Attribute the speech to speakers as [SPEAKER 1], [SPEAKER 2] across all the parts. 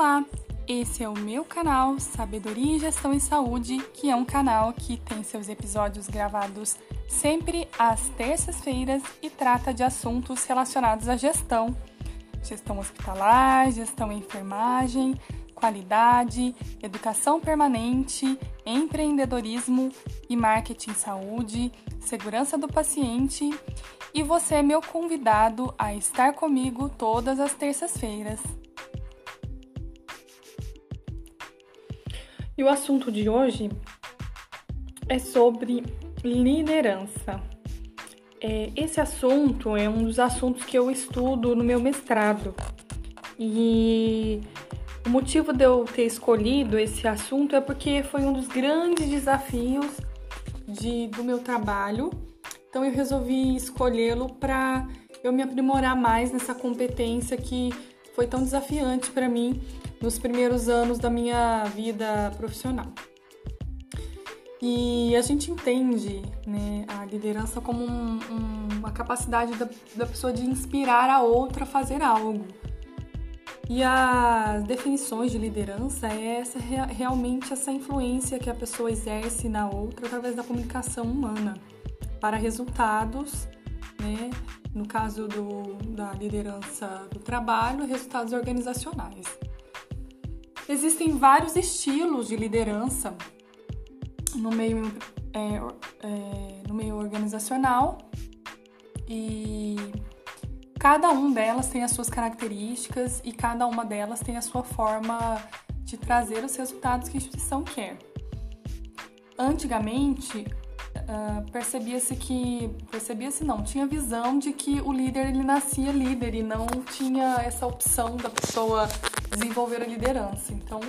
[SPEAKER 1] Olá, esse é o meu canal Sabedoria em Gestão em Saúde, que é um canal que tem seus episódios gravados sempre às terças-feiras e trata de assuntos relacionados à gestão, gestão hospitalar, gestão em enfermagem, qualidade, educação permanente, empreendedorismo e marketing saúde, segurança do paciente. E você é meu convidado a estar comigo todas as terças-feiras. E o assunto de hoje é sobre liderança. É, esse assunto é um dos assuntos que eu estudo no meu mestrado. E o motivo de eu ter escolhido esse assunto é porque foi um dos grandes desafios de, do meu trabalho. Então eu resolvi escolhê-lo para eu me aprimorar mais nessa competência que foi tão desafiante para mim nos primeiros anos da minha vida profissional. E a gente entende né, a liderança como um, um, uma capacidade da, da pessoa de inspirar a outra a fazer algo. E as definições de liderança é essa, realmente essa influência que a pessoa exerce na outra através da comunicação humana para resultados? No caso do, da liderança do trabalho, resultados organizacionais. Existem vários estilos de liderança no meio, é, é, no meio organizacional e cada um delas tem as suas características e cada uma delas tem a sua forma de trazer os resultados que a instituição quer. Antigamente, uh, percebia-se que percebia-se não tinha visão de que o líder ele nascia líder e não tinha essa opção da pessoa desenvolver a liderança. Então,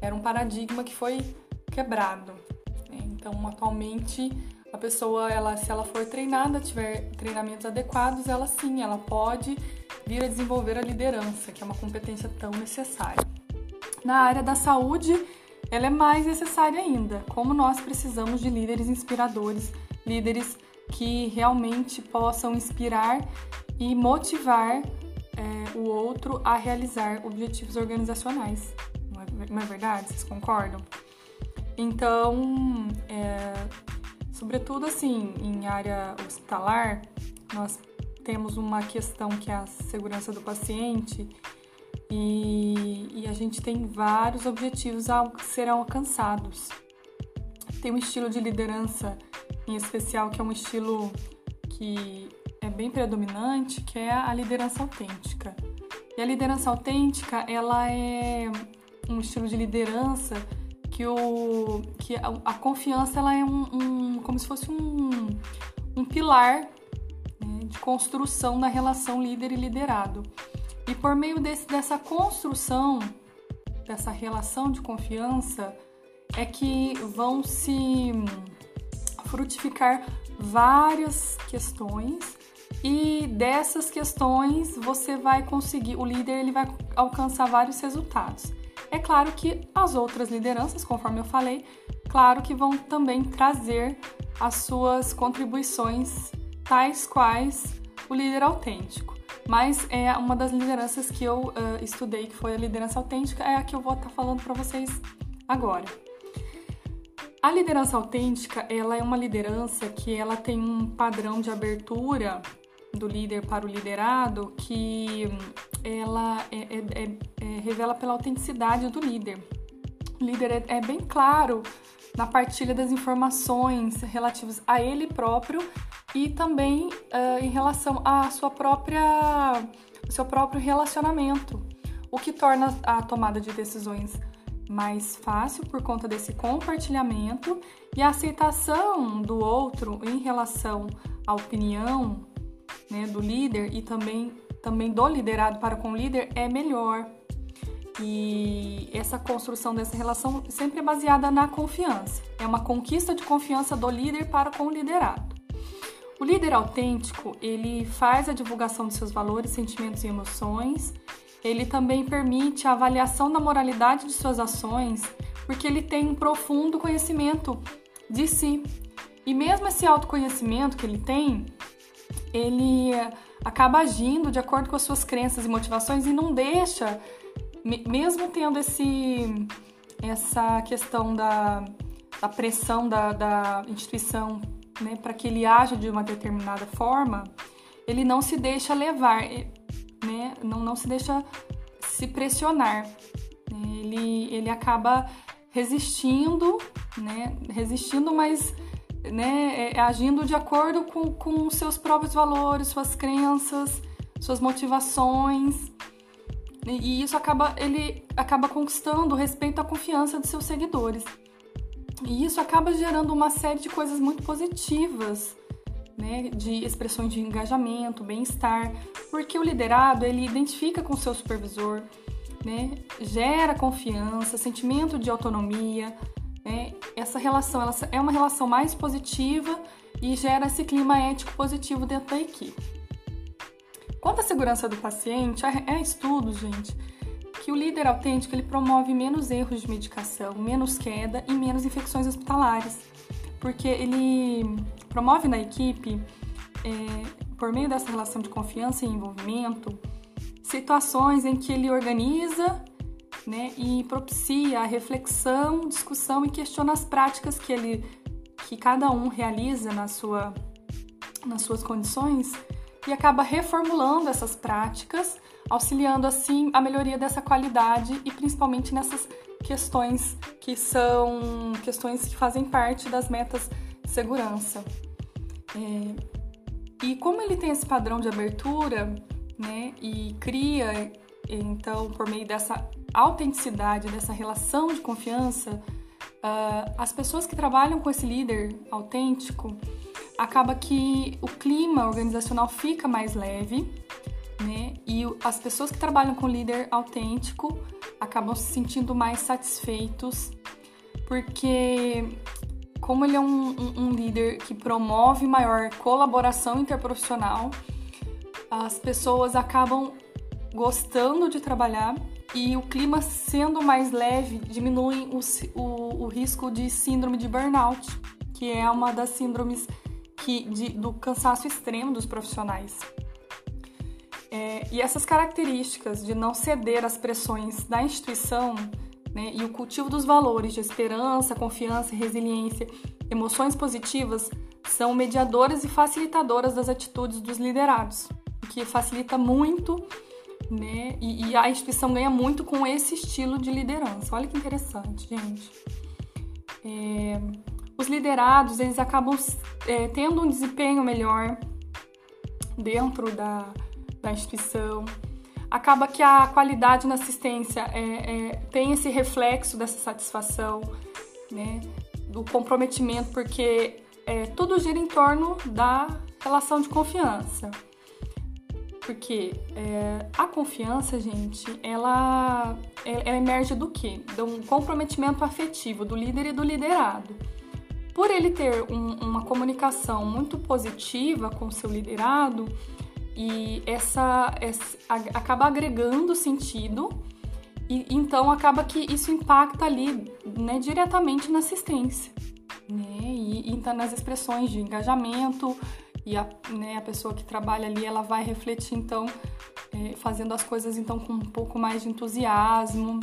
[SPEAKER 1] era um paradigma que foi quebrado. Então, atualmente, a pessoa, ela, se ela for treinada, tiver treinamentos adequados, ela sim, ela pode vir a desenvolver a liderança, que é uma competência tão necessária. Na área da saúde, ela é mais necessária ainda, como nós precisamos de líderes inspiradores, líderes que realmente possam inspirar e motivar é, o outro a realizar objetivos organizacionais. Não é, não é verdade? Vocês concordam? Então, é, sobretudo assim, em área hospitalar, nós temos uma questão que é a segurança do paciente e, e a gente tem vários objetivos a serão alcançados. Tem um estilo de liderança em especial que é um estilo que é bem predominante, que é a liderança autêntica. E a liderança autêntica, ela é um estilo de liderança que, o, que a, a confiança ela é um, um, como se fosse um, um pilar né, de construção da relação líder e liderado. E por meio desse, dessa construção, dessa relação de confiança, é que vão se frutificar várias questões e dessas questões você vai conseguir, o líder ele vai alcançar vários resultados. É claro que as outras lideranças, conforme eu falei, claro que vão também trazer as suas contribuições, tais quais o líder autêntico. Mas é uma das lideranças que eu uh, estudei, que foi a liderança autêntica, é a que eu vou estar tá falando para vocês agora. A liderança autêntica, ela é uma liderança que ela tem um padrão de abertura do líder para o liderado que ela é, é, é, é revela pela autenticidade do líder. O líder é, é bem claro na partilha das informações relativas a ele próprio e também uh, em relação à sua própria, seu próprio relacionamento, o que torna a tomada de decisões mais fácil por conta desse compartilhamento e a aceitação do outro em relação à opinião né, do líder e também, também do liderado para com o líder é melhor. E essa construção dessa relação sempre é baseada na confiança. É uma conquista de confiança do líder para com o liderado. O líder autêntico, ele faz a divulgação de seus valores, sentimentos e emoções ele também permite a avaliação da moralidade de suas ações, porque ele tem um profundo conhecimento de si. E mesmo esse autoconhecimento que ele tem, ele acaba agindo de acordo com as suas crenças e motivações e não deixa mesmo tendo esse, essa questão da, da pressão da, da instituição né, para que ele haja de uma determinada forma, ele não se deixa levar, né, não, não se deixa se pressionar. Né, ele, ele acaba resistindo, né, resistindo, mas né, é, agindo de acordo com, com seus próprios valores, suas crenças, suas motivações. E isso acaba, ele acaba conquistando o respeito e a confiança de seus seguidores. E isso acaba gerando uma série de coisas muito positivas, né, de expressões de engajamento, bem-estar, porque o liderado ele identifica com o seu supervisor, né, gera confiança, sentimento de autonomia, né, essa relação ela é uma relação mais positiva e gera esse clima ético positivo dentro da equipe. Quanto à segurança do paciente, é estudo, gente, que o líder autêntico ele promove menos erros de medicação, menos queda e menos infecções hospitalares, porque ele promove na equipe, é, por meio dessa relação de confiança e envolvimento, situações em que ele organiza né, e propicia a reflexão, discussão e questiona as práticas que ele que cada um realiza na sua, nas suas condições e acaba reformulando essas práticas auxiliando assim a melhoria dessa qualidade e principalmente nessas questões que são questões que fazem parte das metas de segurança. É, e como ele tem esse padrão de abertura, né, e cria então por meio dessa autenticidade, dessa relação de confiança, uh, as pessoas que trabalham com esse líder autêntico acaba que o clima organizacional fica mais leve as pessoas que trabalham com líder autêntico acabam se sentindo mais satisfeitos, porque como ele é um, um, um líder que promove maior colaboração interprofissional, as pessoas acabam gostando de trabalhar e o clima sendo mais leve diminui o, o, o risco de síndrome de burnout, que é uma das síndromes que, de, do cansaço extremo dos profissionais. É, e essas características de não ceder às pressões da instituição né, e o cultivo dos valores de esperança, confiança, resiliência, emoções positivas são mediadoras e facilitadoras das atitudes dos liderados, o que facilita muito né, e, e a instituição ganha muito com esse estilo de liderança. Olha que interessante, gente. É, os liderados eles acabam é, tendo um desempenho melhor dentro da, da instituição. Acaba que a qualidade na assistência é, é, tem esse reflexo dessa satisfação, né, do comprometimento, porque é, tudo gira em torno da relação de confiança. Porque é, a confiança, gente, ela, é, ela emerge do quê? De um comprometimento afetivo do líder e do liderado. Por ele ter um, uma comunicação muito positiva com o seu liderado, e essa, essa acaba agregando sentido e então acaba que isso impacta ali né, diretamente na assistência né, e, e nas expressões de engajamento e a, né, a pessoa que trabalha ali ela vai refletir então é, fazendo as coisas então com um pouco mais de entusiasmo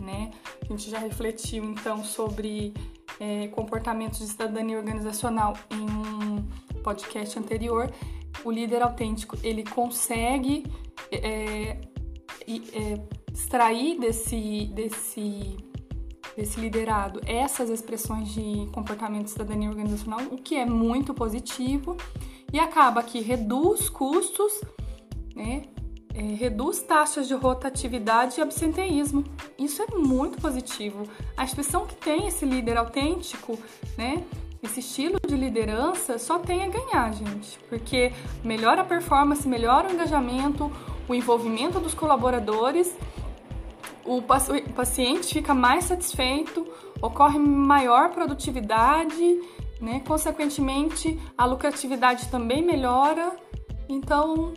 [SPEAKER 1] né. A gente já refletiu então sobre é, comportamentos de cidadania organizacional em um podcast anterior o líder autêntico ele consegue é, é, extrair desse, desse, desse liderado essas expressões de comportamento de cidadania organizacional, o que é muito positivo e acaba que reduz custos, né? É, reduz taxas de rotatividade e absenteísmo. Isso é muito positivo. A instituição que tem esse líder autêntico, né, esse estilo de liderança só tem a ganhar, gente, porque melhora a performance, melhora o engajamento, o envolvimento dos colaboradores, o paciente fica mais satisfeito, ocorre maior produtividade, né? Consequentemente, a lucratividade também melhora. Então,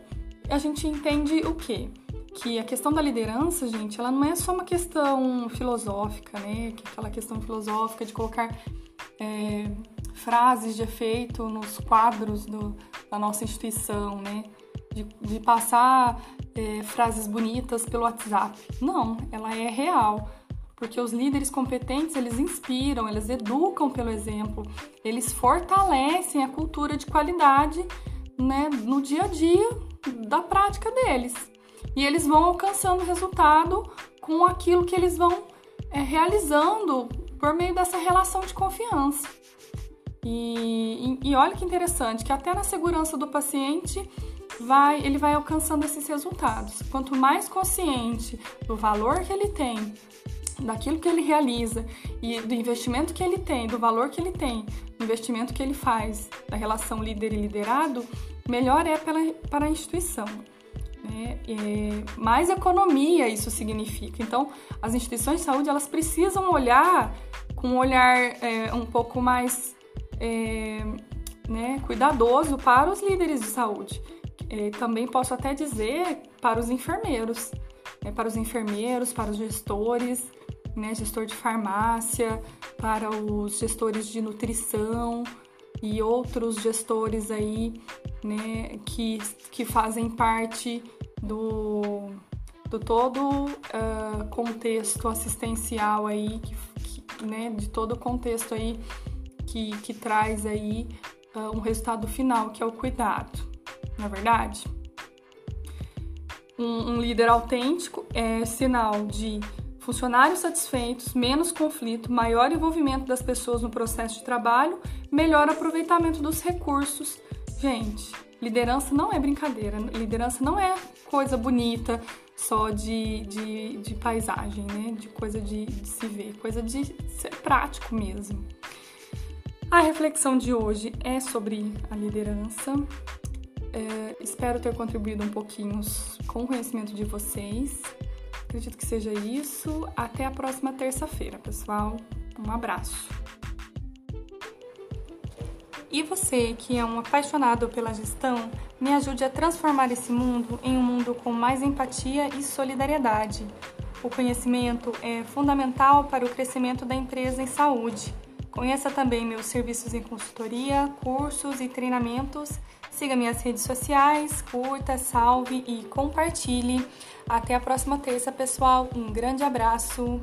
[SPEAKER 1] a gente entende o quê? Que a questão da liderança, gente, ela não é só uma questão filosófica, né? Aquela questão filosófica de colocar é, frases de efeito nos quadros do, da nossa instituição, né? De, de passar é, frases bonitas pelo WhatsApp. Não, ela é real. Porque os líderes competentes, eles inspiram, eles educam pelo exemplo, eles fortalecem a cultura de qualidade né, no dia a dia da prática deles. E eles vão alcançando resultado com aquilo que eles vão é, realizando por meio dessa relação de confiança. E, e, e olha que interessante, que até na segurança do paciente vai, ele vai alcançando esses resultados. Quanto mais consciente do valor que ele tem, daquilo que ele realiza e do investimento que ele tem, do valor que ele tem, do investimento que ele faz, da relação líder e liderado, melhor é pela, para a instituição. Né? Mais economia isso significa. Então, as instituições de saúde elas precisam olhar com um olhar é, um pouco mais é, né, cuidadoso para os líderes de saúde. É, também posso até dizer para os enfermeiros, né, para os enfermeiros, para os gestores, né, gestor de farmácia, para os gestores de nutrição e outros gestores aí, né, que, que fazem parte do, do todo uh, contexto assistencial aí, que, que, né, de todo o contexto aí que, que traz aí uh, um resultado final, que é o cuidado na é verdade? Um, um líder autêntico é sinal de funcionários satisfeitos, menos conflito, maior envolvimento das pessoas no processo de trabalho, melhor aproveitamento dos recursos. Gente, liderança não é brincadeira, liderança não é coisa bonita só de, de, de paisagem, né? De coisa de, de se ver, coisa de ser prático mesmo. A reflexão de hoje é sobre a liderança. É, espero ter contribuído um pouquinho com o conhecimento de vocês. Acredito que seja isso. Até a próxima terça-feira, pessoal. Um abraço. E você, que é um apaixonado pela gestão, me ajude a transformar esse mundo em um mundo com mais empatia e solidariedade. O conhecimento é fundamental para o crescimento da empresa em saúde. Conheça também meus serviços em consultoria, cursos e treinamentos Siga minhas redes sociais, curta, salve e compartilhe. Até a próxima terça, pessoal. Um grande abraço.